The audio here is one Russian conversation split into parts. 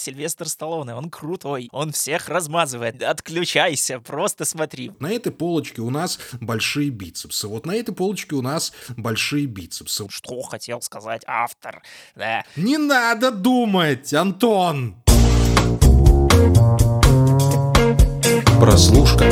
Сильвестр Сталлоне, он крутой, он всех размазывает. Отключайся, просто смотри. На этой полочке у нас большие бицепсы. Вот на этой полочке у нас большие бицепсы. Что хотел сказать автор? Да. Не надо думать, Антон! Прослушка.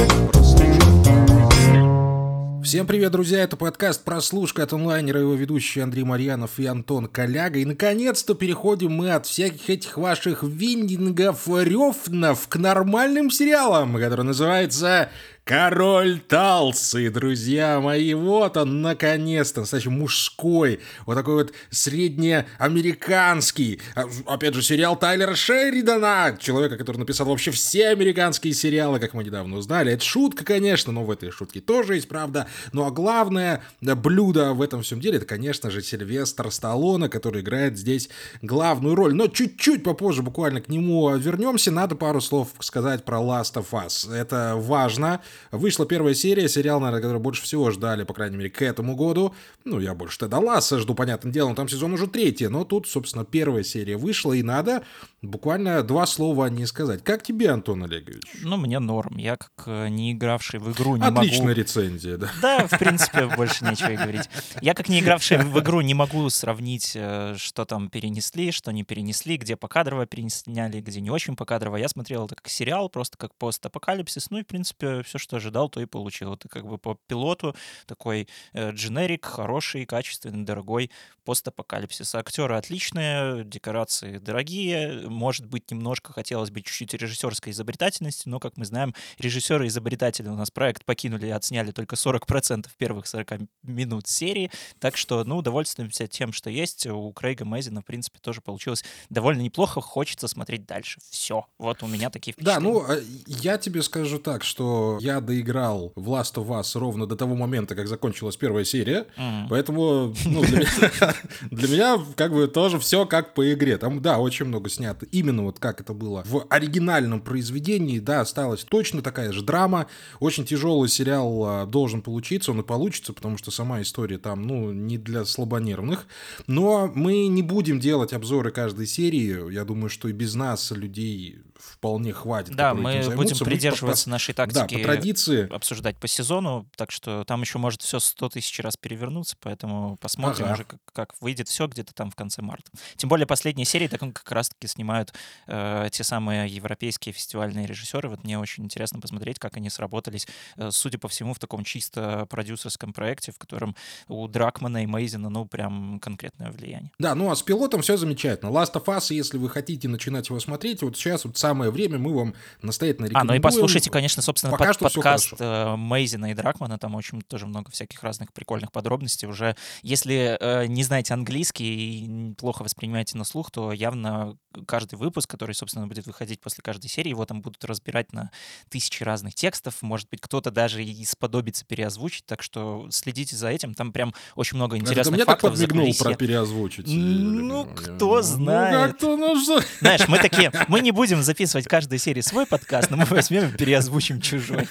Всем привет, друзья! Это подкаст «Прослушка» от онлайнера, его ведущий Андрей Марьянов и Антон Коляга. И, наконец-то, переходим мы от всяких этих ваших виндингов, рёфнов к нормальным сериалам, который называется Король Талсы, друзья мои, вот он, наконец-то, настоящий мужской, вот такой вот среднеамериканский, а, опять же, сериал Тайлера Шеридана, человека, который написал вообще все американские сериалы, как мы недавно узнали. Это шутка, конечно, но в этой шутке тоже есть правда. Ну а главное блюдо в этом всем деле, это, конечно же, Сильвестр Сталлоне, который играет здесь главную роль. Но чуть-чуть попозже буквально к нему вернемся, надо пару слов сказать про Last of Us. Это важно, Вышла первая серия, сериал, наверное, который больше всего ждали, по крайней мере, к этому году. Ну, я больше Теда Ласса жду, понятным делом, там сезон уже третий, но тут, собственно, первая серия вышла, и надо буквально два слова о ней сказать. Как тебе, Антон Олегович? Ну, мне норм. Я, как э, не игравший в игру, не Отличная могу... Отличная рецензия, да. Да, в принципе, больше нечего и говорить. Я, как не игравший в игру, не могу сравнить, э, что там перенесли, что не перенесли, где покадрово пересняли, где не очень покадрово. Я смотрел это как сериал, просто как постапокалипсис. Ну и, в принципе, все, что ожидал, то и получил. Это как бы по пилоту такой э, дженерик, хороший, качественный, дорогой постапокалипсис. Актеры отличные, декорации дорогие, может быть, немножко хотелось бы чуть-чуть режиссерской изобретательности, но, как мы знаем, режиссеры-изобретатели у нас проект покинули и отсняли только 40% первых 40 минут серии, так что, ну, удовольствуемся тем, что есть. У Крейга Мэзина, в принципе, тоже получилось довольно неплохо, хочется смотреть дальше. Все, вот у меня такие впечатления. Да, ну, а, я тебе скажу так, что я доиграл в Last of Us ровно до того момента, как закончилась первая серия, mm. поэтому, ну, для меня, для меня как бы тоже все как по игре. Там, да, очень много снято именно вот как это было в оригинальном произведении, да, осталась точно такая же драма. Очень тяжелый сериал а, должен получиться, он и получится, потому что сама история там, ну, не для слабонервных. Но мы не будем делать обзоры каждой серии. Я думаю, что и без нас людей вполне хватит. Да, мы будем придерживаться по, нашей тактики. Да, по традиции. Обсуждать по сезону, так что там еще может все 100 тысяч раз перевернуться, поэтому посмотрим ага. уже, как, как выйдет все где-то там в конце марта. Тем более последние серии так как раз-таки снимают э, те самые европейские фестивальные режиссеры. Вот мне очень интересно посмотреть, как они сработались, э, судя по всему, в таком чисто продюсерском проекте, в котором у Дракмана и Мейзина, ну, прям конкретное влияние. Да, ну а с пилотом все замечательно. Last of Us, если вы хотите начинать его смотреть, вот сейчас вот самое время, мы вам настоятельно рекомендуем. А, ну и послушайте, конечно, собственно, Пока под, подкаст э, Мейзина и Дракмана, там очень тоже много всяких разных прикольных подробностей. Уже если э, не знаете английский и плохо воспринимаете на слух, то явно каждый выпуск, который, собственно, будет выходить после каждой серии, его там будут разбирать на тысячи разных текстов. Может быть, кто-то даже и сподобится переозвучить, так что следите за этим. Там прям очень много интересных Это мне фактов. так подмигнул про переозвучить. Ну, кто знает. Ну, как-то нужно... Знаешь, мы такие, мы не будем записывать каждой серии свой подкаст, но мы возьмем и переозвучим чужой.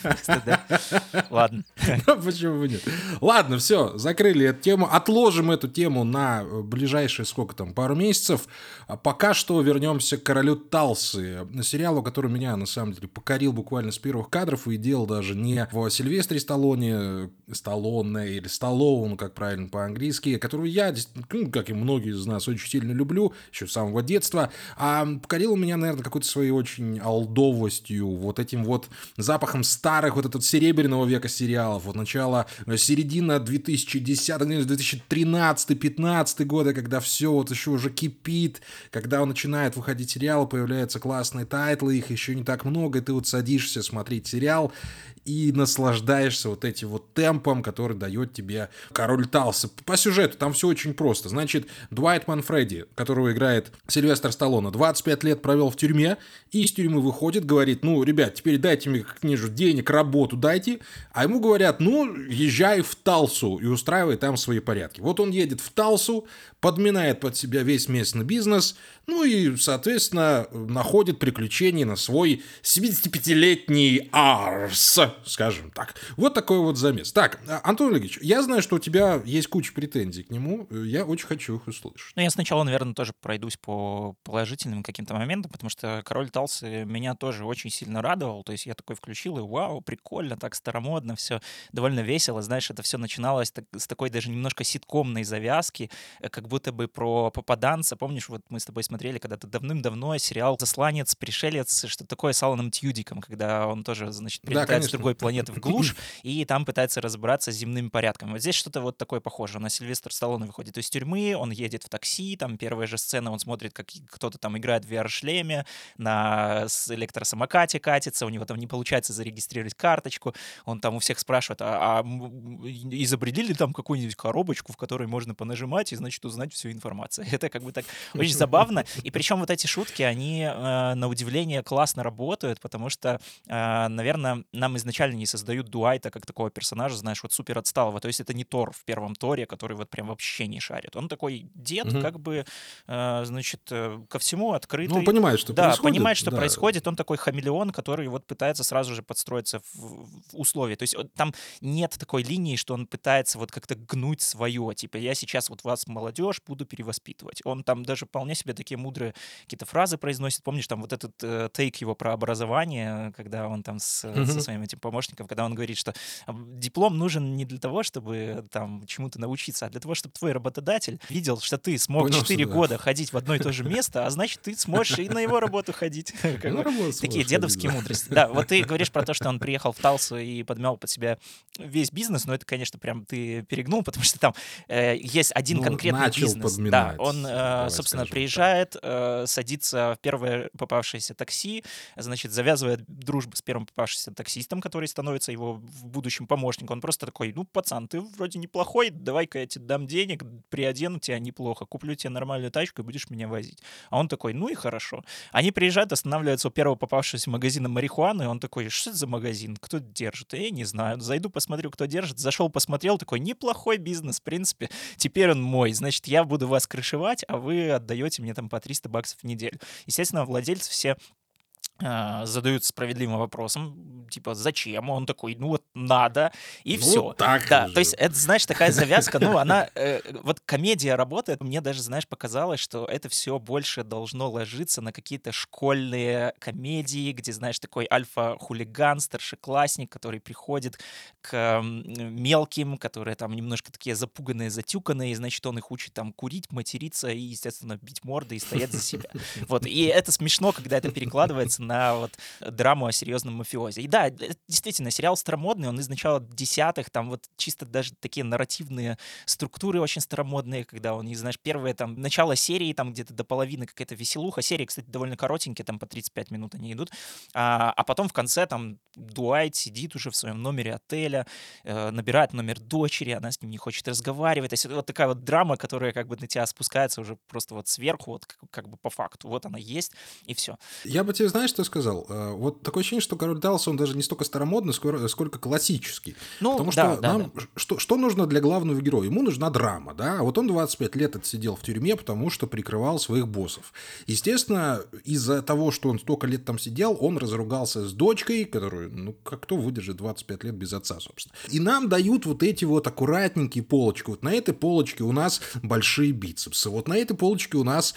Ладно. Почему бы нет? Ладно, все, закрыли эту тему. Отложим эту тему на ближайшие, сколько там, пару месяцев. А пока что вернемся к королю Талсы, сериалу, который меня, на самом деле, покорил буквально с первых кадров и делал даже не в Сильвестре Сталлоне, Сталлоне или Сталлоун, как правильно по-английски, которого я, ну, как и многие из нас, очень сильно люблю, еще с самого детства, а покорил меня, наверное, какой-то своей очень алдовостью, вот этим вот запахом старых, вот этот серебряного века сериалов, вот начало, середина 2010 2013-15 года, когда все вот еще уже кипит, когда он начинает выходить сериал, появляются классные title ы, их еще не так много, и ты вот садишься смотреть сериал, и наслаждаешься вот этим вот темпом, который дает тебе Король Талса. По сюжету там все очень просто. Значит, Дуайт Манфреди, которого играет Сильвестр Сталлоне, 25 лет провел в тюрьме, и из тюрьмы выходит, говорит, ну, ребят, теперь дайте мне книжу денег, работу дайте. А ему говорят, ну, езжай в Талсу и устраивай там свои порядки. Вот он едет в Талсу, подминает под себя весь местный бизнес, ну и, соответственно, находит приключения на свой 75-летний арс. Скажем так. Вот такой вот замес. Так, а, Антон Олегович, я знаю, что у тебя есть куча претензий к нему. Я очень хочу их услышать. Ну, я сначала, наверное, тоже пройдусь по положительным каким-то моментам, потому что «Король Талсы» меня тоже очень сильно радовал. То есть я такой включил, и вау, прикольно, так старомодно, все довольно весело. Знаешь, это все начиналось так, с такой даже немножко ситкомной завязки, э, как будто бы про попаданца. Помнишь, вот мы с тобой смотрели когда-то давным-давно сериал «Засланец», «Пришелец», что такое с Аланом Тьюдиком, когда он тоже, значит, прилетает да, с другой планеты в глушь и там пытается разобраться с земным порядком. Вот здесь что-то вот такое похоже. На Сильвестр Сталлоне выходит из тюрьмы, он едет в такси, там первая же сцена, он смотрит, как кто-то там играет в VR-шлеме, на электросамокате катится, у него там не получается зарегистрировать карточку, он там у всех спрашивает, а, а изобрели ли там какую-нибудь коробочку, в которой можно понажимать и, значит, узнать всю информацию. Это как бы так очень забавно. И причем вот эти шутки, они э, на удивление классно работают, потому что, э, наверное, нам изначально не создают Дуайта как такого персонажа, знаешь, вот супер отсталого. То есть это не Тор в первом Торе, который вот прям вообще не шарит. Он такой дед, угу. как бы, э, значит, э, ко всему открытый. Ну, он понимает, что да, происходит. понимает, что да. происходит. Он такой хамелеон, который вот пытается сразу же подстроиться в, в условия. То есть там нет такой линии, что он пытается вот как-то гнуть свое. Типа, я сейчас вот вас, молодежь, буду перевоспитывать. Он там даже вполне себе такие мудрые какие-то фразы произносит. Помнишь, там вот этот э, тейк его про образование, когда он там с, mm-hmm. со своим этим помощником, когда он говорит, что диплом нужен не для того, чтобы там чему-то научиться, а для того, чтобы твой работодатель видел, что ты смог Понял, 4 да. года ходить в одно и то же место, а значит, ты сможешь и на его работу ходить. Такие дедовские мудрости. Да, вот ты говоришь про то, что он приехал в Талсу и подмял под себя весь бизнес, но это, конечно, прям ты перегнул, потому что там э, есть один ну, конкретный бизнес. Да, он, э, собственно, приезжает, э, садится в первое попавшееся такси, значит, завязывает дружбу с первым попавшимся таксистом, который становится его в будущем помощником. Он просто такой, ну, пацан, ты вроде неплохой, давай-ка я тебе дам денег, приодену тебя неплохо, куплю тебе нормальную тачку и будешь меня возить. А он такой, ну и хорошо. Они приезжают, останавливаются у первого попавшегося магазина марихуаны, и он такой, что это за магазин, кто держит? Я не знаю, зайду посмотрю, кто держит. Зашел, посмотрел, такой, неплохой бизнес, в принципе, теперь он мой, значит, я буду вас крышевать, а вы отдаете мне там по 300 баксов в неделю. Естественно, владельцы все задают справедливым вопросом, типа, зачем? Он такой, ну вот надо, и ну, все. Так да, же. то есть это, знаешь, такая завязка, ну, она, э, вот комедия работает, мне даже, знаешь, показалось, что это все больше должно ложиться на какие-то школьные комедии, где, знаешь, такой альфа-хулиган, старшеклассник, который приходит к мелким, которые там немножко такие запуганные, затюканные, и, значит, он их учит там курить, материться и, естественно, бить морды и стоять за себя. Вот, и это смешно, когда это перекладывается на вот драму о серьезном мафиозе. И да, действительно, сериал старомодный, он из начала десятых, там вот чисто даже такие нарративные структуры очень старомодные, когда он, не знаешь, первое там, начало серии, там где-то до половины какая-то веселуха. Серии, кстати, довольно коротенькие, там по 35 минут они идут. А, а потом в конце там Дуайт сидит уже в своем номере отеля, э, набирает номер дочери, она с ним не хочет разговаривать. То есть вот такая вот драма, которая как бы на тебя спускается уже просто вот сверху, вот как, как бы по факту. Вот она есть, и все. Я бы тебе, знаешь, что сказал? Э, вот такое ощущение, что король Далласа, он даже не столько старомодный, сколько, сколько классический. Ну, Потому да, что да, нам, да. Что, что нужно для главного героя? Ему нужна драма, да? Вот он 25 лет отсидел в тюрьме, потому что прикрывал своих боссов. Естественно, из-за того, что он столько лет там сидел, он разругался с дочкой, которую, ну, как кто выдержит 25 лет без отца, собственно. И нам дают вот эти вот аккуратненькие полочки. Вот на этой полочке у нас большие бицепсы. Вот на этой полочке у нас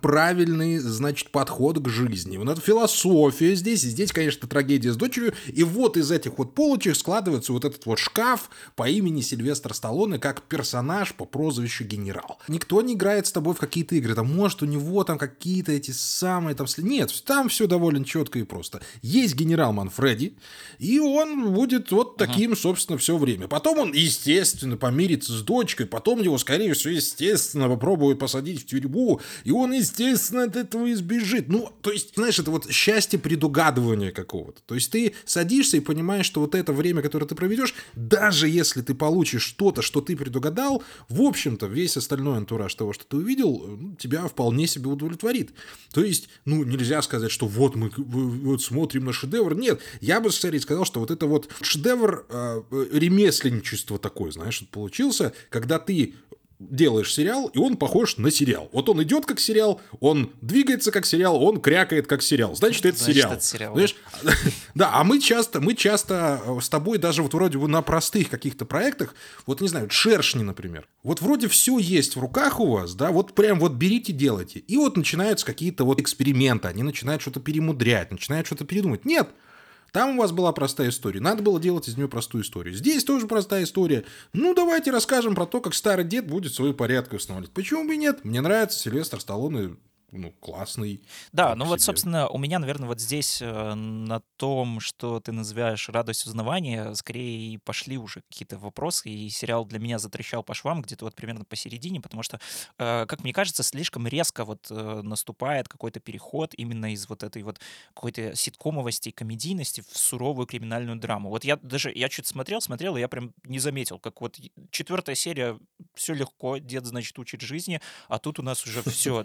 правильный, значит, подход к жизни. Вот это философия философия здесь, и здесь, конечно, трагедия с дочерью, и вот из этих вот полочек складывается вот этот вот шкаф по имени Сильвестр Сталлоне как персонаж по прозвищу генерал. Никто не играет с тобой в какие-то игры, там, может, у него там какие-то эти самые там... Нет, там все довольно четко и просто. Есть генерал Манфреди, и он будет вот таким, собственно, все время. Потом он, естественно, помирится с дочкой, потом его, скорее всего, естественно, попробуют посадить в тюрьму, и он, естественно, от этого избежит. Ну, то есть, знаешь, это вот счастье предугадывания какого-то. То есть ты садишься и понимаешь, что вот это время, которое ты проведешь, даже если ты получишь что-то, что ты предугадал, в общем-то, весь остальной антураж того, что ты увидел, ну, тебя вполне себе удовлетворит. То есть, ну, нельзя сказать, что вот мы вот смотрим на шедевр. Нет, я бы, скорее сказал, что вот это вот шедевр э, ремесленничества такой, знаешь, получился, когда ты делаешь сериал, и он похож на сериал. Вот он идет как сериал, он двигается как сериал, он крякает как сериал. Значит, это Значит, сериал. это сериал. Знаешь, да, а мы часто, мы часто э, с тобой даже вот вроде бы на простых каких-то проектах, вот не знаю, шершни, например. Вот вроде все есть в руках у вас, да, вот прям вот берите, делайте. И вот начинаются какие-то вот эксперименты, они начинают что-то перемудрять, начинают что-то передумать. Нет, там у вас была простая история. Надо было делать из нее простую историю. Здесь тоже простая история. Ну, давайте расскажем про то, как старый дед будет свою порядок устанавливать. Почему бы и нет? Мне нравится Сильвестр Сталлоне ну, классный. Да, ну вот, собственно, у меня, наверное, вот здесь э, на том, что ты называешь радость узнавания, скорее пошли уже какие-то вопросы, и сериал для меня затрещал по швам где-то вот примерно посередине, потому что, э, как мне кажется, слишком резко вот э, наступает какой-то переход именно из вот этой вот какой-то ситкомовости и комедийности в суровую криминальную драму. Вот я даже, я чуть смотрел, смотрел, и я прям не заметил, как вот четвертая серия, все легко, дед, значит, учит жизни, а тут у нас уже все,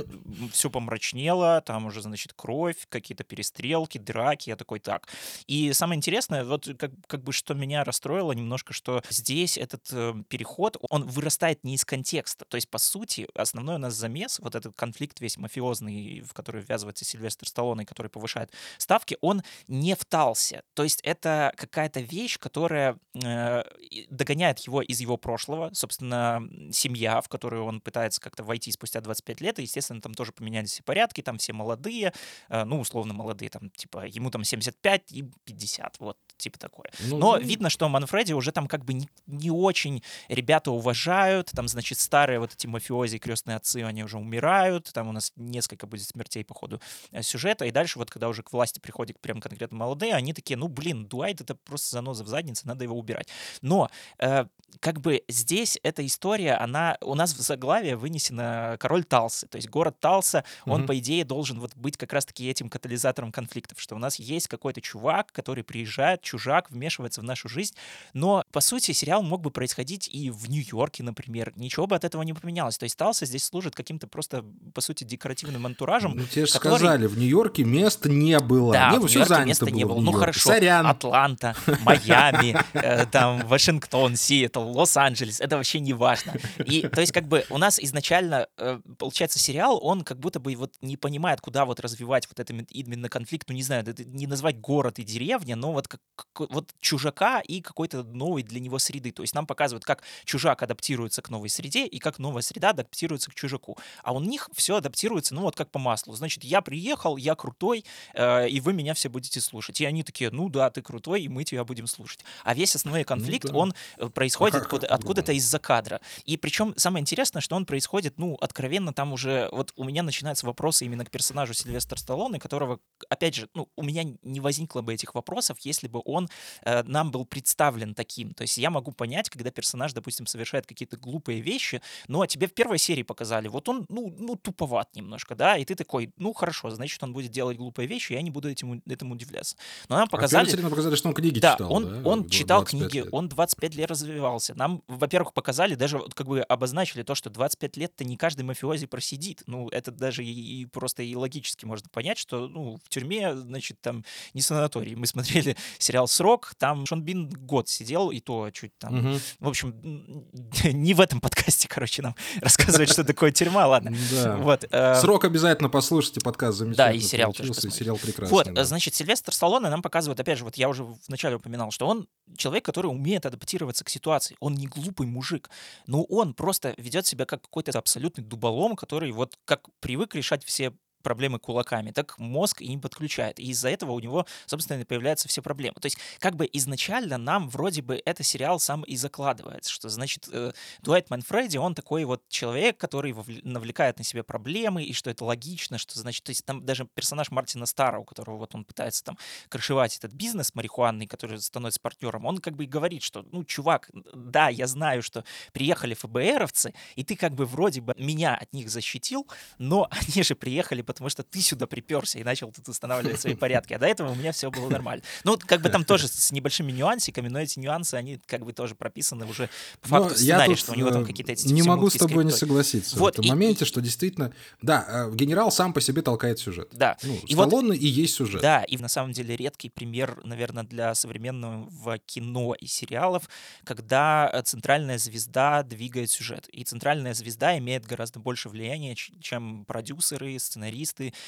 все помрачнело, там уже, значит, кровь, какие-то перестрелки, драки, я такой, так. И самое интересное, вот как, как бы что меня расстроило немножко, что здесь этот э, переход, он вырастает не из контекста. То есть, по сути, основной у нас замес, вот этот конфликт весь мафиозный, в который ввязывается Сильвестр Сталлоне, который повышает ставки, он не втался. То есть это какая-то вещь, которая э, догоняет его из его прошлого. Собственно, семья, в которую он пытается как-то войти спустя 25 лет, и, естественно, там тоже поменялись все порядки, там все молодые, э, ну, условно молодые, там, типа, ему там 75 и 50, вот, типа такое. Ну, Но ну. видно, что Манфреди уже там как бы не, не очень ребята уважают, там, значит, старые вот эти мафиози, крестные отцы, они уже умирают, там у нас несколько будет смертей по ходу э, сюжета, и дальше вот, когда уже к власти приходят прям конкретно молодые, они такие, ну, блин, Дуайт это просто заноза в заднице, надо его убирать. Но э, как бы здесь эта история, она у нас в заглавие вынесена король Талсы, то есть город Талса, он, Мгм. по идее, должен вот быть как раз-таки этим катализатором конфликтов, что у нас есть какой-то чувак, который приезжает, чужак, вмешивается в нашу жизнь, но, по сути, сериал мог бы происходить и в Нью-Йорке, например, ничего бы от этого не поменялось, то есть Талса здесь служит каким-то просто, по сути, декоративным антуражем, Ну, тебе же который- сказали, в Нью-Йорке места не было. да, не, в все занято места не было. было. в Ну хорошо, Сорян. Атланта, Майами, э, там Вашингтон, Сиэтл, Лос-Анджелес, это вообще не важно. И то есть как бы у нас изначально э, получается сериал, он как будто бы вот не понимает, куда вот развивать вот этот именно конфликт, ну не знаю, не назвать город и деревня, но вот как вот чужака и какой-то новой для него среды. То есть нам показывают, как чужак адаптируется к новой среде и как новая среда адаптируется к чужаку. А у них все адаптируется, ну вот как по маслу. Значит, я приехал, я крутой, э, и вы меня все будете слушать. И они такие, ну да, ты крутой, и мы тебя будем слушать. А весь основной конфликт, да. он э, происходит А как откуда- откуда-то из-за кадра. И причем самое интересное, что он происходит, ну, откровенно там уже, вот у меня начинаются вопросы именно к персонажу Сильвестра Сталлоне, которого, опять же, ну, у меня не возникло бы этих вопросов, если бы он э, нам был представлен таким. То есть я могу понять, когда персонаж, допустим, совершает какие-то глупые вещи, но тебе в первой серии показали, вот он, ну, ну, туповат немножко, да, и ты такой, ну, хорошо, значит, он будет делать глупые вещи, я не буду этим, этому удивляться. Но нам А показали... серии нам показали, что он книги Да, читал. он, да, он читал 25 книги, лет. он 25 лет развивался. Нам, во-первых, показали, даже как бы обозначили то, что 25 лет-то не каждый мафиози просидит. Ну, это даже и, и просто и логически можно понять, что ну, в тюрьме, значит, там не санаторий. Мы смотрели сериал «Срок», там Шон Бин год сидел, и то чуть там... Мгм. В общем, не в этом подкасте, короче, нам рассказывать, что такое тюрьма, ладно. Вот. э, Срок обязательно послушайте, подкаст замечательно. Да, и сериал тоже сериал прекрасный. Вот, значит, Сильвестр Сталлоне нам показывает, опять же, вот я уже вначале упоминал, что он человек, который умеет адаптироваться к ситуации. Он не глупый мужик, но он просто ведет себя как какой-то абсолютный дуболом, который вот как привык решать все проблемы кулаками, так мозг и не подключает. И из-за этого у него, собственно, появляются все проблемы. То есть, как бы изначально нам вроде бы это сериал сам и закладывается, что, значит, э, Дуайт Манфреди, он такой вот человек, который навлекает на себя проблемы, и что это логично, что, значит, то есть там даже персонаж Мартина Стара, у которого вот он пытается там крышевать этот бизнес марихуанный, который становится партнером, он как бы и говорит, что, ну, чувак, да, я знаю, что приехали ФБРовцы, и ты как бы вроде бы меня от них защитил, но они же приехали потому что ты сюда приперся и начал тут устанавливать свои порядки. А до этого у меня все было нормально. Ну, как бы там тоже с небольшими нюансиками, но эти нюансы, они как бы тоже прописаны уже по факту в сценарии, что у него там э, какие-то эти Не могу с тобой не согласиться Вот, в этом и- моменте, что действительно... Да, э, генерал сам по себе толкает сюжет. Да. Ну, И вот и есть сюжет. Да, и на самом деле редкий пример, наверное, для современного кино и сериалов, когда э, центральная звезда двигает сюжет. И центральная звезда имеет гораздо больше влияния, чем продюсеры, сценаристы,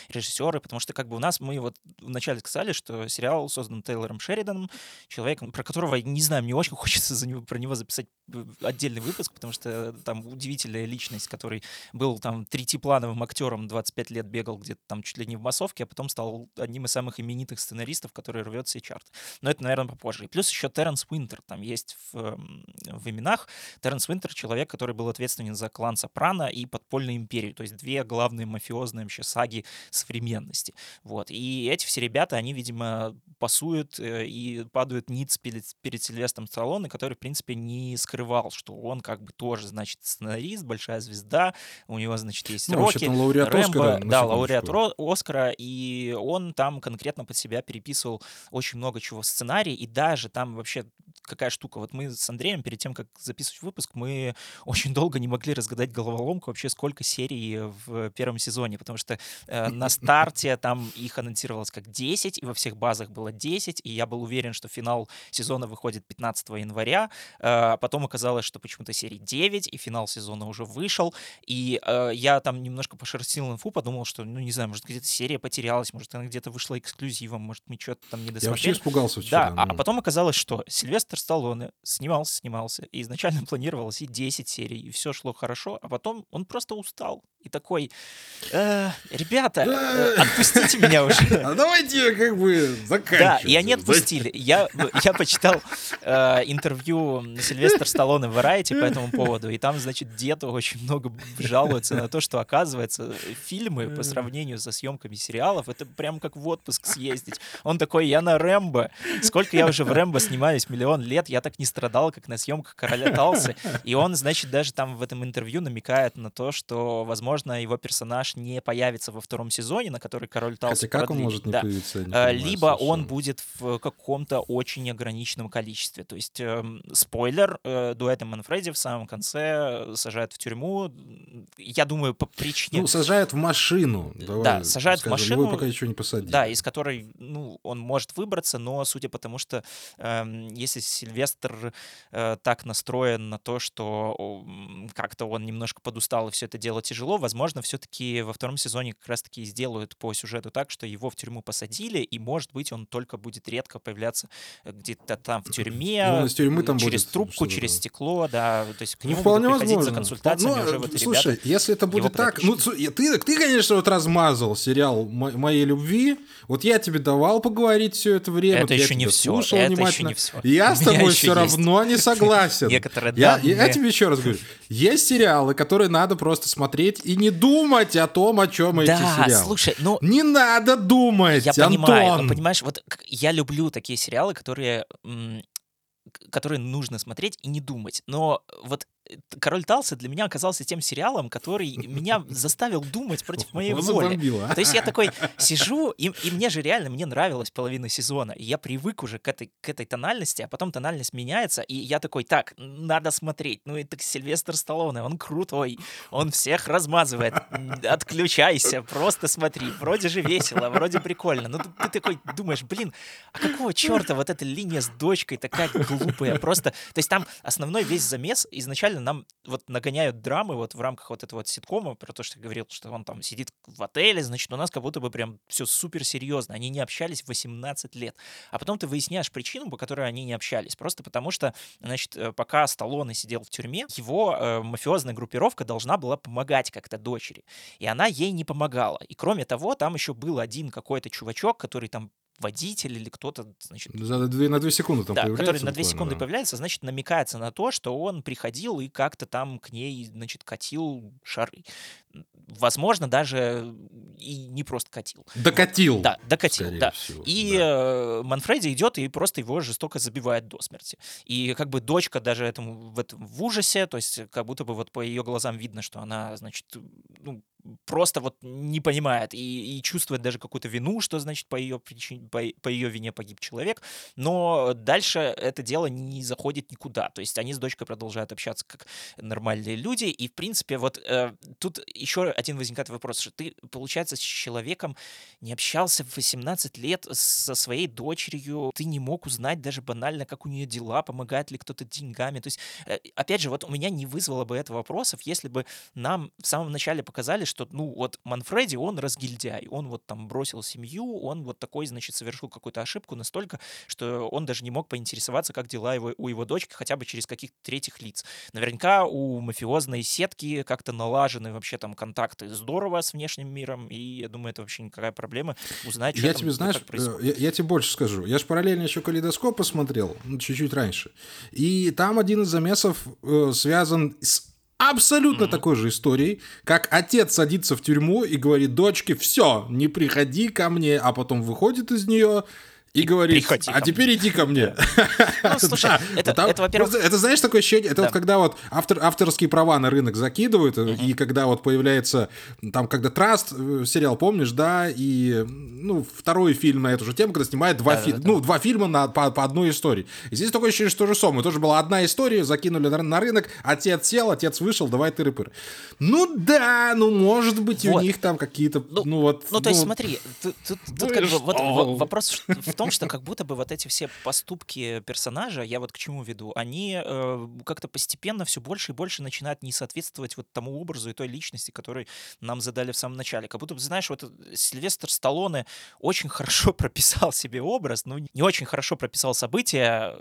режиссеры, потому что как бы у нас, мы вот вначале сказали, что сериал создан Тейлором Шериданом, человеком, про которого, не знаю, мне очень хочется за него, про него записать э, отдельный выпуск, потому что там удивительная личность, который был там третьеплановым актером, 25 лет бегал где-то там чуть ли не в массовке, а потом стал одним из самых именитых сценаристов, который рвет все чарты. Но это, наверное, попозже. И плюс еще Терренс Уинтер там есть в, в именах. Терренс Уинтер — человек, который был ответственен за клан Сопрано и Подпольную империю, то есть две главные мафиозные вообще саги современности. Вот. И эти все ребята, они, видимо, пасуют э, и падают ниц перед, перед Сильвестром Сталлоне, который, в принципе, не скрывал, что он как бы тоже, значит, сценарист, большая звезда, у него, значит, есть Ну, Рокки, он лауреат Рэмбо, Оскара. да, лауреат. Ро- Оскара, и он там конкретно под себя переписывал очень много чего в сценарии, и даже там вообще какая штука. Вот мы с Андреем перед тем, как записывать выпуск, мы очень долго не могли разгадать головоломку вообще, сколько серий в первом сезоне, потому что на старте там их анонсировалось как 10, и во всех базах было 10, и я был уверен, что финал сезона выходит 15 января, э, а потом оказалось, что почему-то серии 9, и финал сезона уже вышел, и э, я там немножко пошерстил инфу, подумал, что, ну, не знаю, может, где-то серия потерялась, может, она где-то вышла эксклюзивом, может, мы что-то там не Я вообще досмотрели. испугался вчера. Да, а ну. потом оказалось, что Сильвестр Сталлоне снимался, снимался, и изначально планировалось и 10 серий, и все шло хорошо, а потом он просто устал и такой, «Э, ребята, э, отпустите меня уже. А давайте как бы Да, заканчивать. и они отпустили. Я, я почитал э, интервью Сильвестра Сталлоне в Variety по этому поводу, и там, значит, дед очень много жалуется на то, что, оказывается, фильмы по сравнению со съемками сериалов, это прям как в отпуск съездить. Он такой, я на Рэмбо. Сколько я уже в Рэмбо снимаюсь, миллион лет, я так не страдал, как на съемках Короля Талсы. И он, значит, даже там в этом интервью намекает на то, что, возможно, его персонаж не появится во втором сезоне, на который Король Талсы Хотя как он продлили. может не Да. появиться? не Э, понимаю либо он совершенно. будет в каком-то очень ограниченном количестве. То есть, эм, спойлер, э, дуэт Манфреди в самом конце э, сажают в тюрьму. Я думаю, по причине... Ну, сажают в машину. Давай сажают в скажем. машину, Его пока еще не посадили. Да, из которой, ну, он может выбраться, но судя по тому, что эм, если Сильвестр э, так настроен на то, что как-то он немножко подустал и все это дело тяжело, возможно, все-таки во втором сезоне как раз-таки сделают по сюжету так, что его в тюрьму посадили, и, может быть, он только будет редко появляться э, где-то там в тюрьме, Ну, из тюрьмы там через будет трубку, через стекло, да, то есть к Ну, нему вполне будут приходить возможно. за консультациями Ну, уже вот слушай, ребята. если это будет так, ну, ты, ты, конечно, вот размазал сериал «Мо- «Моей любви», вот я тебе давал поговорить все это время, Это я еще не слушал это еще не всё. Я с тобой все равно не согласен. Некоторые Я, тебе еще раз говорю, есть сериалы, которые надо просто смотреть и не думать о том, о чем Да, сериалы. слушай, ну, Не надо думать, Я Антон. понимаю, но понимаешь, вот я люблю такие сериалы, которые, которые нужно смотреть и не думать. Но вот Король Талсы для меня оказался тем сериалом, который меня заставил думать против моей воли. а. То есть я такой сижу, и, и мне же реально, мне нравилась половина сезона, и я привык уже к этой, к этой тональности, а потом тональность меняется, и я такой, так, надо смотреть. Ну, это Сильвестр Сталлоне, он крутой, он всех размазывает, отключайся, просто смотри, вроде же весело, вроде прикольно. Ну, ты, ты такой думаешь, блин, а какого черта вот эта линия с дочкой такая глупая, просто... То есть там основной весь замес, изначально нам вот нагоняют драмы вот в рамках вот этого вот ситкома, про то, что я говорил, что он там сидит в отеле, значит, у нас как будто бы прям все супер серьезно. Они не общались 18 лет. А потом ты выясняешь причину, по которой они не общались. Просто потому что, значит, э, пока Сталлоне сидел в тюрьме, его э, мафиозная группировка должна была помогать как-то дочери. И она ей не помогала. И кроме того, там еще был один какой-то чувачок, который там водитель или кто-то, значит, За две, на две секунды там да, появляется. который на две секунды да. появляется, значит, намекается на то, что он приходил и как-то там к ней, значит, катил шары. Возможно, даже и не просто катил. Докатил. Да, докатил, скорее да. всего, И да. э, Манфреди идет и просто его жестоко забивает до смерти. И как бы дочка даже этому в, этом, в ужасе, то есть как будто бы вот по ее глазам видно, что она, значит, ну, просто вот не понимает и, и чувствует даже какую-то вину, что значит по ее причине, по, по ее вине погиб человек, но дальше это дело не заходит никуда, то есть они с дочкой продолжают общаться как нормальные люди, и в принципе вот э, тут еще один возникает вопрос, что ты, получается, с человеком не общался в 18 лет со своей дочерью, ты не мог узнать даже банально, как у нее дела, помогает ли кто-то деньгами, то есть, э, опять же, вот у меня не вызвало бы это вопросов, если бы нам в самом начале показали, что, ну, вот Манфреди, он разгильдяй, он вот там бросил семью, он вот такой, значит, совершил какую-то ошибку настолько, что он даже не мог поинтересоваться, как дела его, у его дочки, хотя бы через каких-то третьих лиц. Наверняка у мафиозной сетки как-то налажены вообще там контакты здорово с внешним миром, и я думаю, это вообще никакая проблема узнать, что Я там, тебе, знаешь, э, я, я тебе больше скажу. Я же параллельно еще калейдоскоп посмотрел, ну, чуть-чуть раньше. И там один из замесов э, связан с абсолютно mm-hmm. такой же историей, как отец садится в тюрьму и говорит дочке, все, не приходи ко мне, а потом выходит из нее и, говорит, а теперь иди ко мне. Ну, слушай, это, это, во-первых... Это, знаешь, такое ощущение, это вот когда вот автор, авторские права на рынок закидывают, и когда вот появляется, там, когда Траст, э, сериал, помнишь, да, и, ну, второй фильм на эту же тему, когда снимает два, фильма, ну, два фильма на, по, по одной истории. И здесь такое ощущение, что то же самое. Тоже была одна история, закинули на, на рынок, отец сел, отец вышел, давай тыры-пыры. Ну да, ну, может быть, вот. у них там какие-то, ну, ну вот... Ну, то есть, ну, смотри, тут, тут, тут как бы вот вопрос в том, что как будто бы вот эти все поступки персонажа, я вот к чему веду, они э, как-то постепенно все больше и больше начинают не соответствовать вот тому образу и той личности, который нам задали в самом начале. Как будто знаешь, вот Сильвестр Сталлоне очень хорошо прописал себе образ, но не очень хорошо прописал события,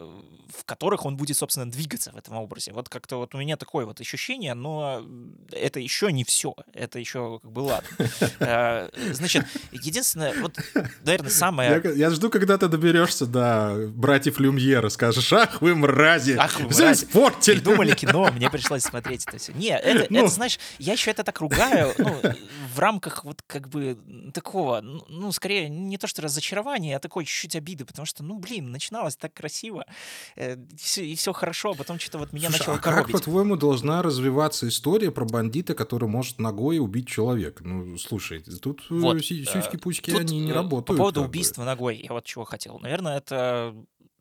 в которых он будет, собственно, двигаться в этом образе. Вот как-то вот у меня такое вот ощущение, но это еще не все. Это еще как бы ладно. Э, значит, единственное, вот, наверное, самое... Я жду, когда ты доберешься до братьев Люмьера, скажешь, ах вы мрази, ах вы мрази. испортили. думали кино, мне пришлось смотреть это все. Не, это, ну. это, знаешь, я еще это так ругаю, ну, в рамках вот как бы такого, ну, скорее, не то что разочарования, а такой чуть-чуть обиды, потому что, ну, блин, начиналось так красиво, э, все, и все хорошо, а потом что-то вот меня Слушай, начало а коробить. как, по-твоему, должна развиваться история про бандита, который может ногой убить человека? Ну, слушай, тут э, вот, сиськи-пучки, э, они не работают. По поводу убийства ногой, я вот чего хотел. Наверное, это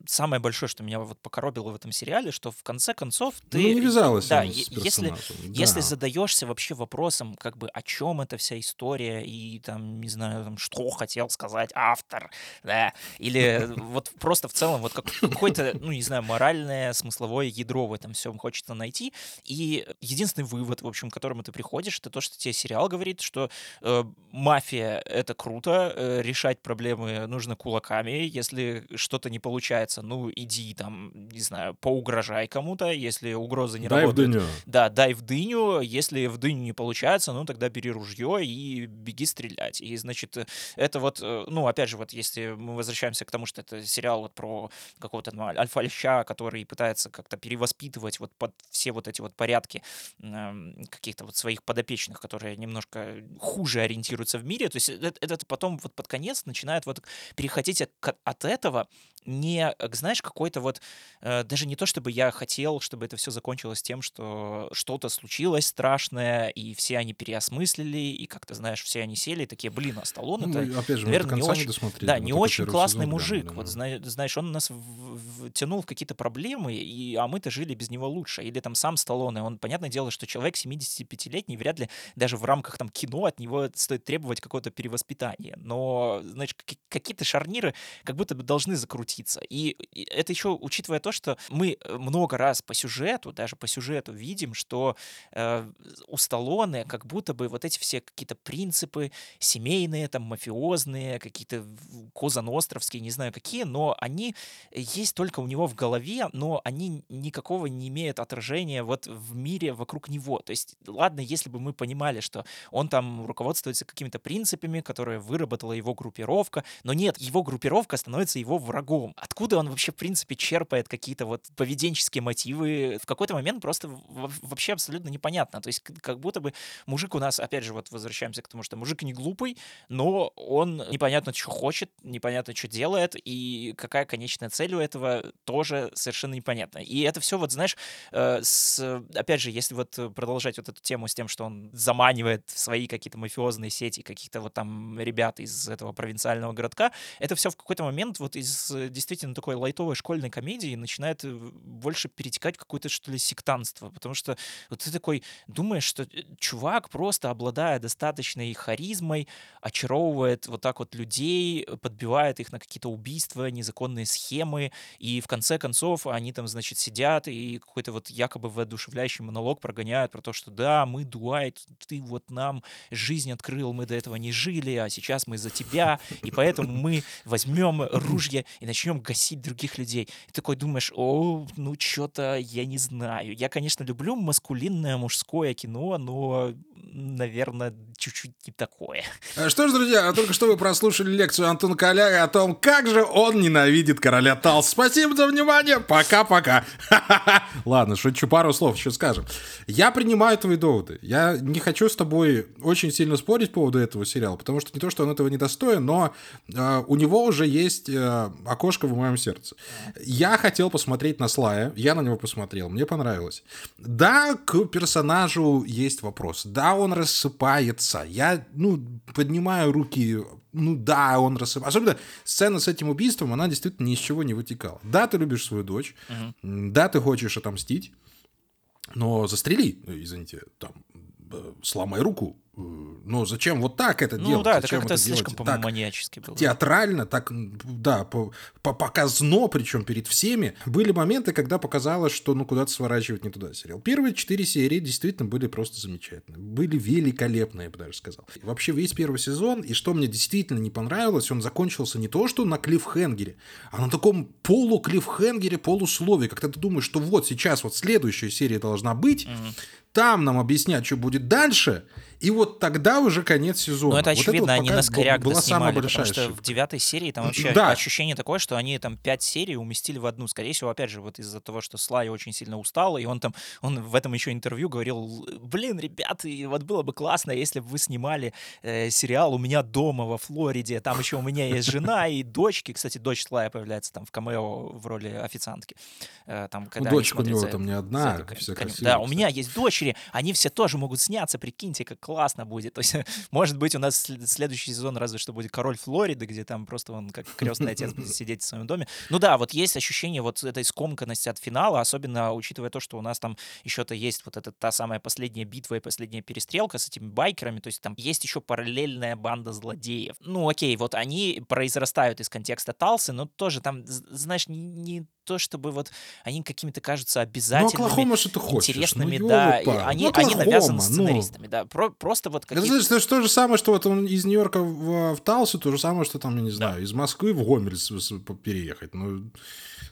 самое большое, что меня вот покоробило в этом сериале, что в конце концов ну, ты... Ну, не вязалось да, если, да. если задаешься вообще вопросом, как бы о чем эта вся история и там, не знаю, там, что хотел сказать автор, да, или вот просто в целом вот какое-то, ну, не знаю, моральное, смысловое ядро в этом всем хочется найти, и единственный вывод, в общем, к которому ты приходишь, это то, что тебе сериал говорит, что э, мафия — это круто, э, решать проблемы нужно кулаками, если что-то не получается, получается, ну, иди там, не знаю, поугрожай кому-то, если угроза не дай работает. в дыню. Да, дай в дыню, если в дыню не получается, ну, тогда бери ружье и беги стрелять. И, значит, это вот, э, ну, опять же, вот если мы возвращаемся к тому, что это сериал вот про какого-то ну, альфа-леща, который пытается как-то перевоспитывать вот под все вот эти вот порядки э, каких-то вот своих подопечных, которые немножко хуже ориентируются в мире, то есть это, это потом вот под конец начинает вот переходить от, от этого не, знаешь, какой-то вот, э, даже не то, чтобы я хотел, чтобы это все закончилось тем, что что-то случилось страшное, и все они переосмыслили, и как-то, знаешь, все они сели и такие, блин, а Сталлоне ну, это, опять же, наверное, не очень, да, не очень классный сезон, мужик, прям, да, вот, знаешь, он нас в, тянул в какие-то проблемы, и, а мы-то жили без него лучше, или там сам Сталлоне, он, понятное дело, что человек 75-летний, вряд ли даже в рамках там кино от него стоит требовать какого-то перевоспитания, но, значит, какие-то шарниры как будто бы должны закрутиться, находиться. И это еще учитывая то, что мы э, много раз по сюжету, даже по сюжету видим, что э, у Сталлоне как будто бы вот эти все какие-то принципы семейные, там, мафиозные, какие-то козаностровские, не знаю какие, но они есть только у него в голове, но они никакого не имеют отражения вот в мире вокруг него. То есть, ладно, если бы мы понимали, что он там руководствуется какими-то принципами, которые выработала его группировка, но нет, его группировка становится его врагом откуда он вообще, в принципе, черпает какие-то вот поведенческие мотивы, в какой-то момент просто вообще абсолютно непонятно. То есть как будто бы мужик у нас, опять же, вот возвращаемся к тому, что мужик не глупый, но он непонятно, что хочет, непонятно, что делает, и какая конечная цель у этого, тоже совершенно непонятно. И это все вот, знаешь, э, с, опять же, если вот продолжать вот эту тему с тем, что он заманивает в свои какие-то мафиозные сети каких-то вот там ребят из этого провинциального городка, это все в какой-то момент вот из действительно такой лайтовой школьной комедии начинает больше перетекать в какое-то, что ли, сектанство, потому что вот ты такой думаешь, что чувак просто обладая достаточной харизмой, очаровывает вот так вот людей, подбивает их на какие-то убийства, незаконные схемы, и в конце концов они там, значит, сидят и какой-то вот якобы воодушевляющий монолог прогоняют про то, что да, мы, Дуайт, ты вот нам жизнь открыл, мы до этого не жили, а сейчас мы за тебя, и поэтому мы возьмем ружье и начнем гасить других людей. И такой думаешь, о, ну что-то я не знаю. Я, конечно, люблю маскулинное мужское кино, но наверное, чуть-чуть не такое. А что ж, друзья, только что вы прослушали лекцию Антона Коляга о том, как же он ненавидит короля Талс. Спасибо за внимание. Пока-пока. Ладно, шучу, пару слов еще скажем. Я принимаю твои доводы. Я не хочу с тобой очень сильно спорить по поводу этого сериала, потому что не то, что он этого не достоин, но э, у него уже есть э, окошко в моем сердце. Я хотел посмотреть на Слая, я на него посмотрел, мне понравилось. Да, к персонажу есть вопрос. Да, он рассыпается. Я, ну, поднимаю руки, ну да, он рассыпается. Особенно сцена с этим убийством, она действительно ни из чего не вытекала. Да, ты любишь свою дочь, угу. да, ты хочешь отомстить, но застрели, извините, там, сломай руку, ну, зачем вот так это ну, делать? Ну да, зачем это как-то слишком, по-моему, маньячески было. Театрально, так, да, по, по показно, причем перед всеми. Были моменты, когда показалось, что ну куда-то сворачивать не туда сериал. Первые четыре серии действительно были просто замечательные. Были великолепные, я бы даже сказал. И вообще весь первый сезон, и что мне действительно не понравилось, он закончился не то, что на клиффхенгере, а на таком полу-клиффхенгере, полуслове, когда ты думаешь, что вот сейчас вот следующая серия должна быть, угу. Там нам объяснять, что будет дальше, и вот тогда уже конец сезона. Ну, это вот очевидно, это вот они на скоряк была большая потому что в девятой серии там вообще да. ощущение такое, что они там пять серий уместили в одну. Скорее всего, опять же, вот из-за того, что Слай очень сильно устал, и он там, он в этом еще интервью говорил, блин, ребят, вот было бы классно, если бы вы снимали э, сериал «У меня дома во Флориде», там еще у меня есть жена и дочки, кстати, дочь Слая появляется там в камео в роли официантки. Э, там, когда ну, дочка у него там не одна, вся красивая. Да, у меня есть дочери, они все тоже могут сняться, прикиньте, как классно будет. То есть, может быть, у нас следующий сезон разве что будет «Король Флориды», где там просто он как крестный отец будет сидеть в своем доме. Ну да, вот есть ощущение вот этой скомканности от финала, особенно учитывая то, что у нас там еще-то есть вот эта та самая последняя битва и последняя перестрелка с этими байкерами, то есть там есть еще параллельная банда злодеев. Ну окей, вот они произрастают из контекста Талсы, но тоже там, знаешь, не, не то, чтобы вот они какими-то кажутся обязательными, ну, Оклахома, что ты хочешь. интересными, ну, да. И они, ну, они навязаны сценаристами, ну. да. Про, просто вот какие-то... Это, это то же самое, что вот он из Нью-Йорка в, в Талсу, то же самое, что там, я не знаю, да. из Москвы в Гомель переехать. Ну,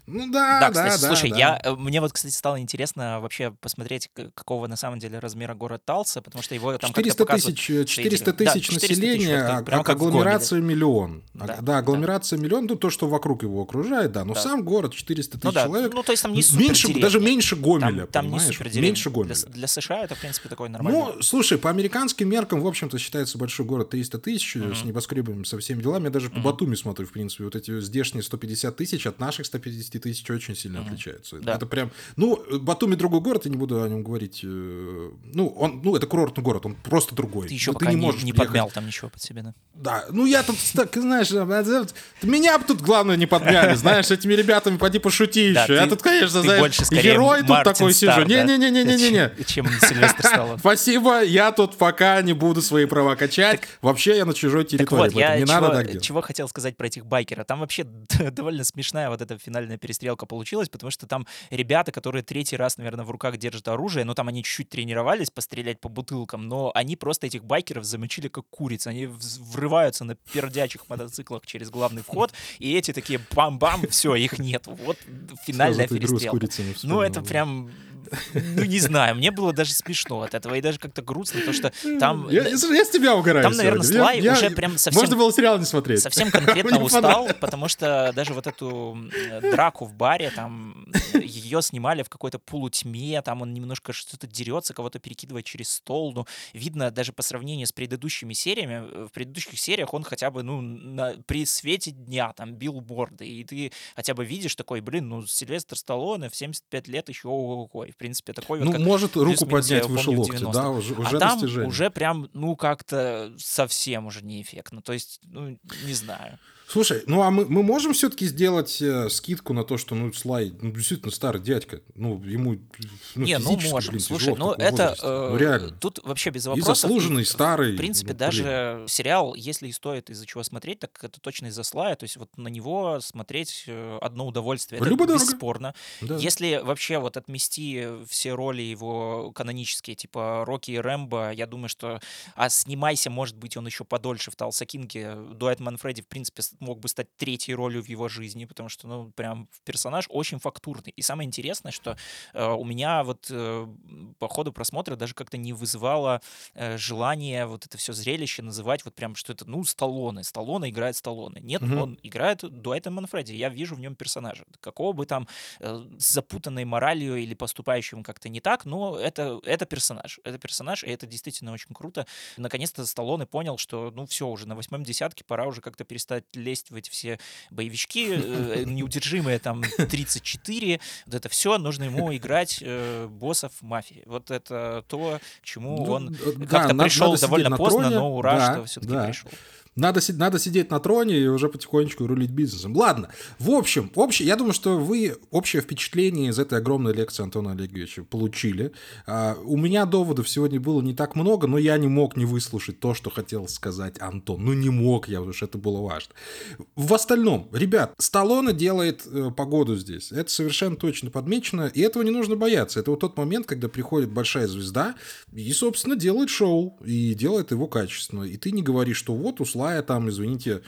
ну да, да, да, кстати, да, слушай, да. я э, мне вот, кстати, стало интересно вообще посмотреть, какого на самом деле размера город Талса, потому что его там 400 тысяч, 400 тысяч да, населения, а, прям как агломерация миллион. Да, да агломерация да. миллион, ну то, что вокруг его окружает, да, но да. сам город 400 тысяч ну, да. человек. Ну то есть там не меньше, даже меньше Гомеля, там, там понимаешь? Не меньше Гомеля. Для, для США это в принципе такой нормальный. Ну, слушай, по американским меркам, в общем-то, считается большой город 300 тысяч mm-hmm. с небоскребами, со всеми делами. Я даже mm-hmm. по Батуми смотрю, в принципе, вот эти здешние 150 тысяч от наших 150 тысяч очень сильно сильно отличаются. Да. Это прям... Ну, Батуми другой город, я не буду о нем говорить. Э, ну, он, ну, это курортный город, он просто другой. Ты еще Но пока ты не, можешь не подмял там ничего под себя, да? Да, ну я тут, так, знаешь, меня бы тут, главное, не подмяли, знаешь, этими ребятами поди пошути еще. Я тут, конечно, знаешь, герой тут такой сижу. Не-не-не-не-не-не. Чем Сильвестр стал. Спасибо, я тут пока не буду свои права качать. Вообще я на чужой территории. я не надо так делать. Чего хотел сказать про этих байкеров. Там вообще довольно смешная вот эта финальная перестрелка получилась, потому что там ребята, которые третий раз, наверное, в руках держат оружие, ну там они чуть-чуть тренировались пострелять по бутылкам, но они просто этих байкеров замочили как куриц. Они врываются на пердячих мотоциклах через главный вход, и эти такие бам-бам, все, их нет. Вот финальная перестрелка. Ну это прям ну, не знаю, мне было даже смешно от этого, и даже как-то грустно, то что там... Я, я с тебя угораю Там, наверное, сегодня. Слай Я- уже я- прям совсем... Можно было сериал не смотреть. Совсем конкретно устал, потому что даже вот эту драку в баре, там ее снимали в какой-то полутьме, там он немножко что-то дерется, кого-то перекидывает через стол. Ну, видно, даже по сравнению с предыдущими сериями, э, в предыдущих сериях он хотя бы, ну, на- при свете дня там бил борды, и ты хотя бы видишь такой, блин, ну, Сильвестр Сталлоне в 75 лет еще ой, в принципе, такой вот Ну, может руку поднять выше локтя, 90-х. да, уже, уже а там достижение. уже прям, ну, как-то совсем уже неэффектно. То есть, ну, не знаю. Слушай, ну а мы, мы можем все-таки сделать э, скидку на то, что, ну, Слай, ну, действительно старый дядька, ну, ему, ну, не, ну можем. блин, Слушай, ну это возрасте. э, ну, реально. тут вообще без И вопросов. заслуженный, в- старый. В принципе, ну, даже сериал, если и стоит из-за чего смотреть, так это точно из-за Слая. То есть вот на него смотреть э, одно удовольствие. Это Любо-дорого. бесспорно. блин, да. Если вообще вот отмести все роли его канонические, типа Рокки и Рэмбо, я думаю, что а снимайся, может быть, он еще подольше в Талса Кинге. Дуэт Манфреди, в принципе, мог бы стать третьей ролью в его жизни, потому что, ну, прям персонаж очень фактурный. И самое интересное, что э, у меня вот э, по ходу просмотра даже как-то не вызывало э, желание вот это все зрелище называть вот прям, что это, ну, Сталлоне. Сталлоне играет Сталлоне. Нет, Мгм. он играет Дуэта Манфреди. Я вижу в нем персонажа. Какого бы там э, запутанной моралью или поступающим как-то не так, но это, это персонаж. Это персонаж, и это действительно очень круто. Наконец-то Сталлоне понял, что, ну, все уже, на восьмом десятке пора уже как-то перестать лезть в эти все боевички, э, неудержимые там 34, вот это все, нужно ему играть э, боссов мафии. Вот это то, к чему Ну, он э, да, как-то пришел довольно поздно, троне. но ура, Да, что все-таки да. пришел. Надо, надо сидеть на троне и уже потихонечку рулить бизнесом. Ладно, в общем, общее, я думаю, что вы общее впечатление из этой огромной лекции Антона Олеговича получили. А, у меня доводов сегодня было не так много, но я не мог не выслушать то, что хотел сказать Антон. Ну, не мог я, потому что это было важно. В остальном, ребят, Сталлоне делает э, погоду здесь. Это совершенно точно подмечено, и этого не нужно бояться. Это вот тот момент, когда приходит большая звезда и, собственно, делает шоу, и делает его качественно. И ты не говоришь, что вот у Там, извините,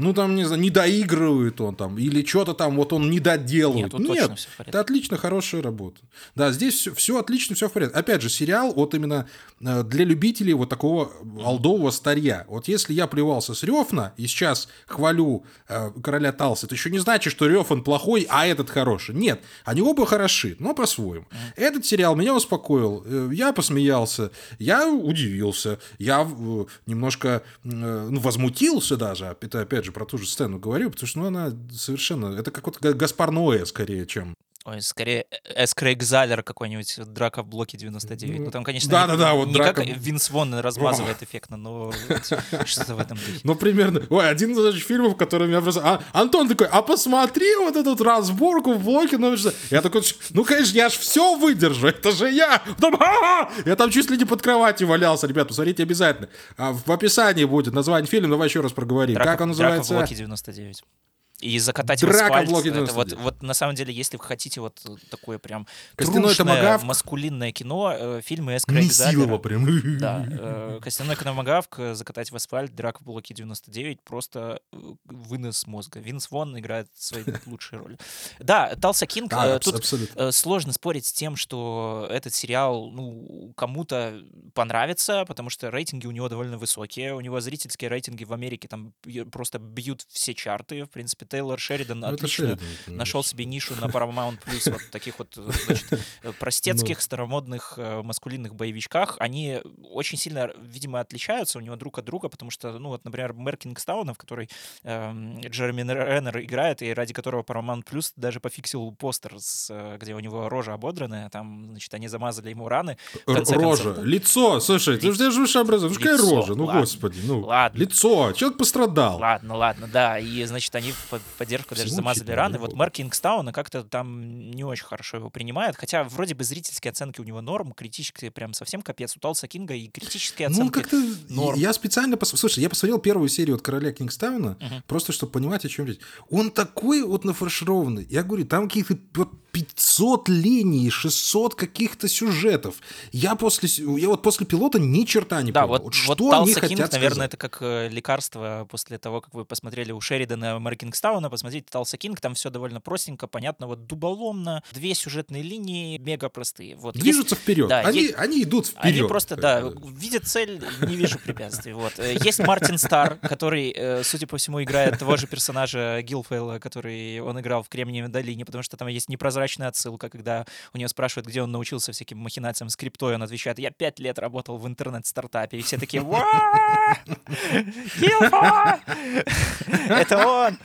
ну там, не знаю, не доигрывает он там, или что-то там, вот он не доделывает. Нет, тут точно всё в порядке. это отлично, хорошая работа. Да, здесь все, отлично, все в порядке. Опять же, сериал вот именно э, для любителей вот такого алдового старья. Вот если я плевался с Рёфна и сейчас хвалю э, короля Талса, это еще не значит, что Рёфан плохой, а этот хороший. Нет, они оба хороши, но по-своему. Этот сериал меня успокоил, э, я посмеялся, я удивился, я э, немножко э, ну, возмутился даже. Это опять же про ту же сцену говорю, потому что ну, она совершенно... Это как вот Га- Гаспар Ноэ скорее, чем... Ой, скорее Эскрейгзалер какой-нибудь, драка в блоке 99. Ну там, конечно, Да-да-да, не, вот не драка- как Винс Вон размазывает эффектно, но что-то в этом духе. Ну, примерно. Ой, один из фильмов, который меня просто... А, Антон такой, а посмотри вот эту разборку в блоке номер 6». Я такой, ну, конечно, я ж все выдержу, это же я. Потом! Я там чуть ли не под кроватью валялся, ребят, посмотрите обязательно. А в описании будет название фильма, давай еще раз проговорим. Драка, как он драка называется? в блоке 99. И закатать в Драка в асфальт. блоке это 99. вот, вот на самом деле, если вы хотите вот такое прям Костяной трушное, томагавк. маскулинное кино, э, фильмы Эскрейгзалера. Месилово прям. Да, э, Костяной Томагавк, э, закатать в асфальт, драка в блоке 99, просто э, вынос мозга. Винс Вон играет свои лучшие роли. Да, Талса Кинг, Да, э, тут абсолютно. сложно спорить с тем, что этот сериал, ну, кому-то понравится, потому что рейтинги у него довольно высокие. У него зрительские рейтинги в Америке там просто бьют все чарты. В принципе, Тейлор Шеридан Ну, отлично Шеридан, нашел себе нишу на Paramount Plus вот таких вот, э, значит, э, простецких, старомодных, э, маскулинных боевичках. Они очень сильно, видимо, отличаются у него друг от друга, потому что, ну, вот, например, Мэр Кингстауна, в которой эм, Джереми Реннер играет, и ради которого Paramount Plus даже пофиксил постер, с, э, где у него рожа ободранная, там, значит, они замазали ему раны. Рожа, концов, лицо, слушай, ты же же образован, какая Лицо, рожа, ну ладно, господи, ну, ладно. лицо, человек пострадал. Ладно, ладно, да. И, значит, они под- поддержку даже замазали раны. Вот вот. Мэр Кингстауна как-то там не очень хорошо его принимает. Хотя вроде бы зрительские оценки у него норм, критические прям совсем капец. У Талса Кинга и критические Ну, оценки как-то... норм. Я специально... пос- Слушай, я посмотрел первую серию от «Короля Кингстауна», Мгм. просто чтобы понимать, о чем речь. Он такой вот нафаршированный. Я говорю, там какие-то... Вот, 500 линий, 600 каких-то сюжетов. Я после, я вот после пилота ни черта не Да, понял. вот, что вот они Талса хотят Кинг, наверное, сказать? это как э, лекарство после того, как вы посмотрели у Шеридана Кингстауна, посмотрите Талса Кинг, там все довольно простенько, понятно, вот дуболомно, две сюжетные линии мега простые. Вот есть- Движутся вперед. да, они, есть- они идут вперед. Они просто, да, видят цель, не вижу препятствий. Вот. Э, Есть Мартин Стар, который, э, судя по всему, играет того же персонажа Гилфейла, который он играл в Кремниевой долине, потому что там есть непрозрачная отсылка, когда у него спрашивают, где он научился всяким махинациям с криптой, он отвечает, я пять лет работал в интернет-стартапе, и все такие, «Ва! Гилфа! Это он!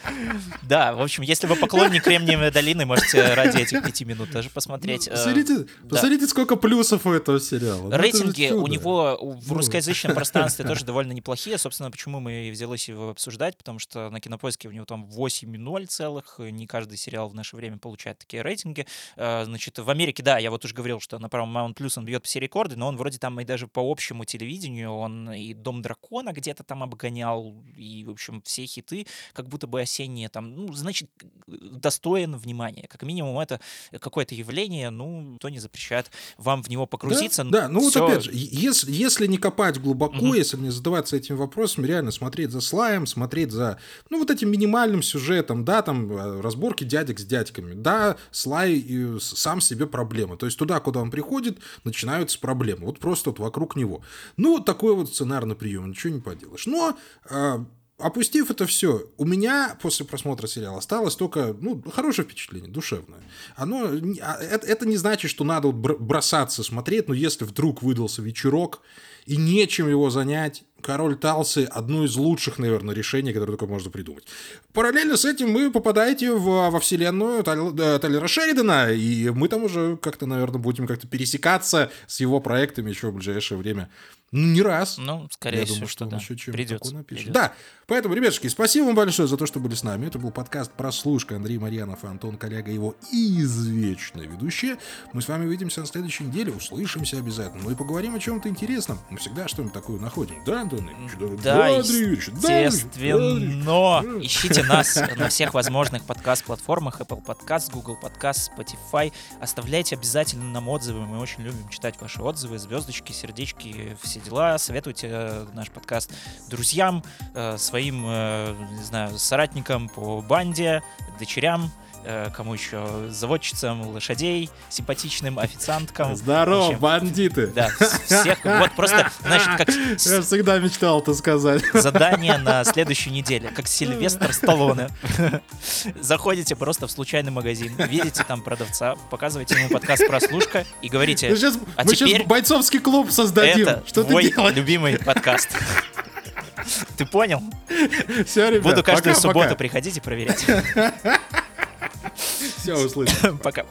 Да, в общем, если вы поклонник Кремниевой долины, можете ради этих пяти минут даже посмотреть. Э, Посмотрите, посмотрите, сколько плюсов у этого сериала. Ну, Рейтинги у него в Ну. русскоязычном пространстве тоже довольно неплохие. Собственно, почему мы и взялись его обсуждать, потому что на кинопоиске у него там 8,0 целых. Не каждый сериал в наше время получает такие рейтинги. Э, Значит, в Америке, да, я вот уже говорил, что на Paramount Plus он бьет все рекорды, но он вроде там и даже по общему телевидению, он и Дом Дракона где-то там обгонял, и, в общем, все хиты, как будто бы осенние там, ну, значит, достоин внимания. Как минимум, это какое-то явление, ну, то не запрещает вам в него погрузиться. Да, да, ну вот Всё- опять же, если, если не копать глубоко, Мгм. если не задаваться этим вопросом, реально смотреть за слаем, смотреть за, ну, вот этим минимальным сюжетом, да, там, э, разборки дядек с дядьками, да, слай с- сам себе проблема, то есть туда, куда он приходит, начинаются проблемы, вот просто вот вокруг него. Ну, вот такой вот сценарный прием, ничего не поделаешь. Но э, Опустив это все, у меня после просмотра сериала осталось только ну, хорошее впечатление, душевное. Оно, а, это, это не значит, что надо вот бр- бросаться смотреть, но если вдруг выдался вечерок и нечем его занять, Король Талсы – одно из лучших, наверное, решений, которое только можно придумать. Параллельно с этим вы попадаете в, во вселенную Таль- э, Шеридана, и мы там уже как-то, наверное, будем как-то пересекаться с его проектами еще в ближайшее время. Ну, не раз. Ну, скорее Я всего, думаю, что, что да. еще чем Придется. придется. Да, поэтому, ребятушки, спасибо вам большое за то, что были с нами. Это был подкаст «Прослушка». Андрей Марьянов и Антон Коллега, его извечные ведущие. Мы с вами увидимся на следующей неделе, услышимся обязательно. Ну и поговорим о чем-то интересном. Мы всегда что-нибудь такое находим. Да, Антон Ильич? Да? Да, Андрей Ильич? естественно. Ищите нас на всех возможных подкаст-платформах, Apple Podcast, Google Podcast, Spotify. Оставляйте обязательно нам отзывы. Мы очень любим читать ваши отзывы, звездочки, сердечки, все дела. Советуйте э, наш подкаст друзьям, э, своим, э, не знаю, соратникам по банде, дочерям, э, кому еще, заводчицам лошадей, симпатичным официанткам. Здорово, бандиты! Да, всех. Вот просто, значит, как Я всегда мечтал это сказать. задание на следующую неделю, как Сильвестр Сталлоне. Заходите просто в случайный магазин, видите там продавца, показываете ему подкаст «Прослушка» и говорите, сейчас, А мы сейчас теперь бойцовский клуб создадим. это Что ты делаешь? любимый подкаст. Ты понял? Все, ребят, Буду каждую пока, субботу пока. приходить и проверять. Все, услышим. Пока.